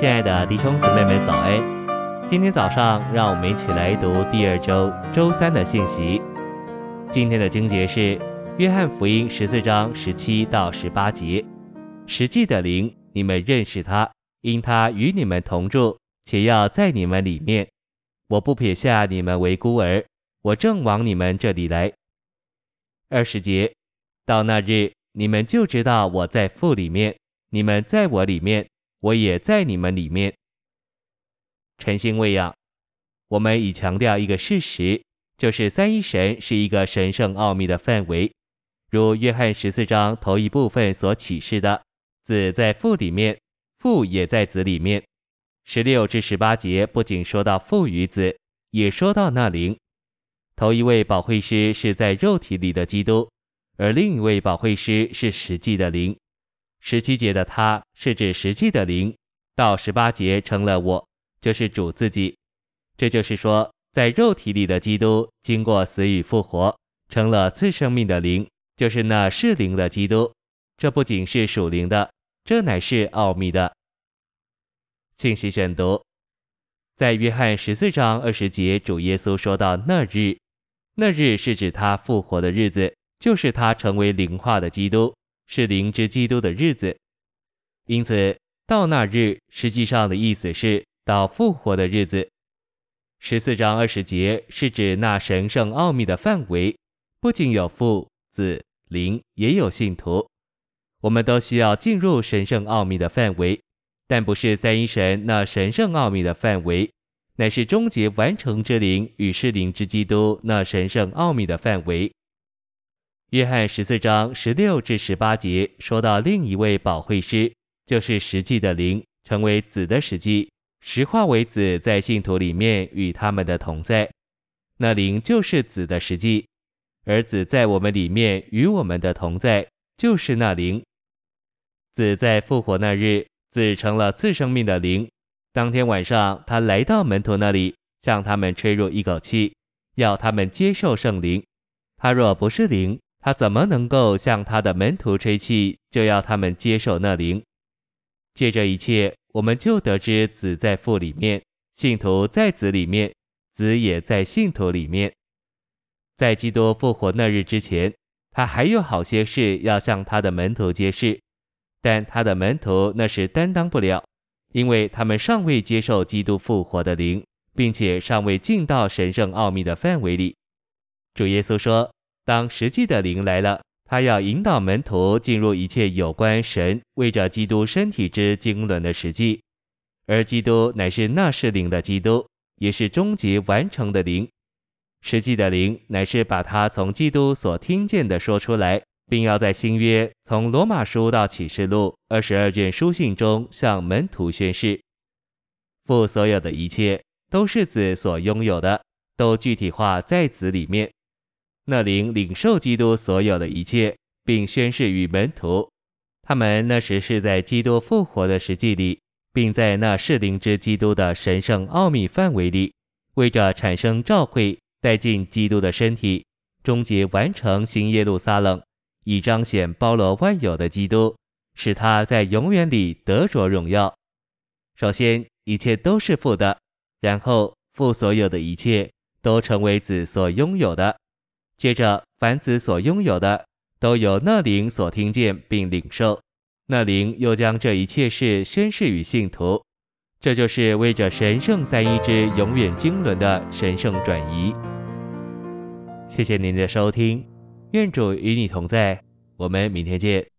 亲爱的弟兄姊妹们，早安！今天早上，让我们一起来读第二周周三的信息。今天的经节是《约翰福音》十四章十七到十八节。实际的灵，你们认识他，因他与你们同住，且要在你们里面。我不撇下你们为孤儿，我正往你们这里来。二十节，到那日，你们就知道我在父里面，你们在我里面，我也在你们里面。晨星喂养，我们已强调一个事实，就是三一神是一个神圣奥秘的范围，如约翰十四章头一部分所启示的，子在父里面，父也在子里面。十六至十八节不仅说到父与子，也说到那灵。头一位保惠师是在肉体里的基督，而另一位保惠师是实际的灵。十七节的他是指实际的灵，到十八节成了我，就是主自己。这就是说，在肉体里的基督经过死与复活，成了最生命的灵，就是那是灵的基督。这不仅是属灵的，这乃是奥秘的。信息选读，在约翰十四章二十节，主耶稣说到那日，那日是指他复活的日子，就是他成为灵化的基督，是灵之基督的日子。因此，到那日实际上的意思是到复活的日子。十四章二十节是指那神圣奥秘的范围，不仅有父、子、灵，也有信徒，我们都需要进入神圣奥秘的范围。但不是三一神那神圣奥秘的范围，乃是终结完成之灵与是灵之基督那神圣奥秘的范围。约翰十四章十六至十八节说到另一位保惠师，就是实际的灵，成为子的实际，实化为子，在信徒里面与他们的同在。那灵就是子的实际，而子在我们里面与我们的同在，就是那灵。子在复活那日。子成了次生命的灵。当天晚上，他来到门徒那里，向他们吹入一口气，要他们接受圣灵。他若不是灵，他怎么能够向他的门徒吹气，就要他们接受那灵？借这一切，我们就得知子在父里面，信徒在子里面，子也在信徒里面。在基督复活那日之前，他还有好些事要向他的门徒揭示。但他的门徒那是担当不了，因为他们尚未接受基督复活的灵，并且尚未进到神圣奥秘的范围里。主耶稣说：“当实际的灵来了，他要引导门徒进入一切有关神为着基督身体之经纶的实际，而基督乃是那是灵的基督，也是终极完成的灵。实际的灵乃是把他从基督所听见的说出来。”并要在新约从罗马书到启示录二十二卷书信中向门徒宣示，父所有的一切都是子所拥有的，都具体化在子里面。那灵领受基督所有的一切，并宣誓与门徒。他们那时是在基督复活的实际里，并在那是灵之基督的神圣奥秘范围里，为着产生召会，带进基督的身体，终结完成新耶路撒冷。以彰显包罗万有的基督，使他在永远里得着荣耀。首先，一切都是父的；然后，父所有的一切都成为子所拥有的。接着，凡子所拥有的，都由那灵所听见并领受。那灵又将这一切事宣示与信徒。这就是为着神圣三一之永远经纶的神圣转移。谢谢您的收听。愿主与你同在，我们明天见。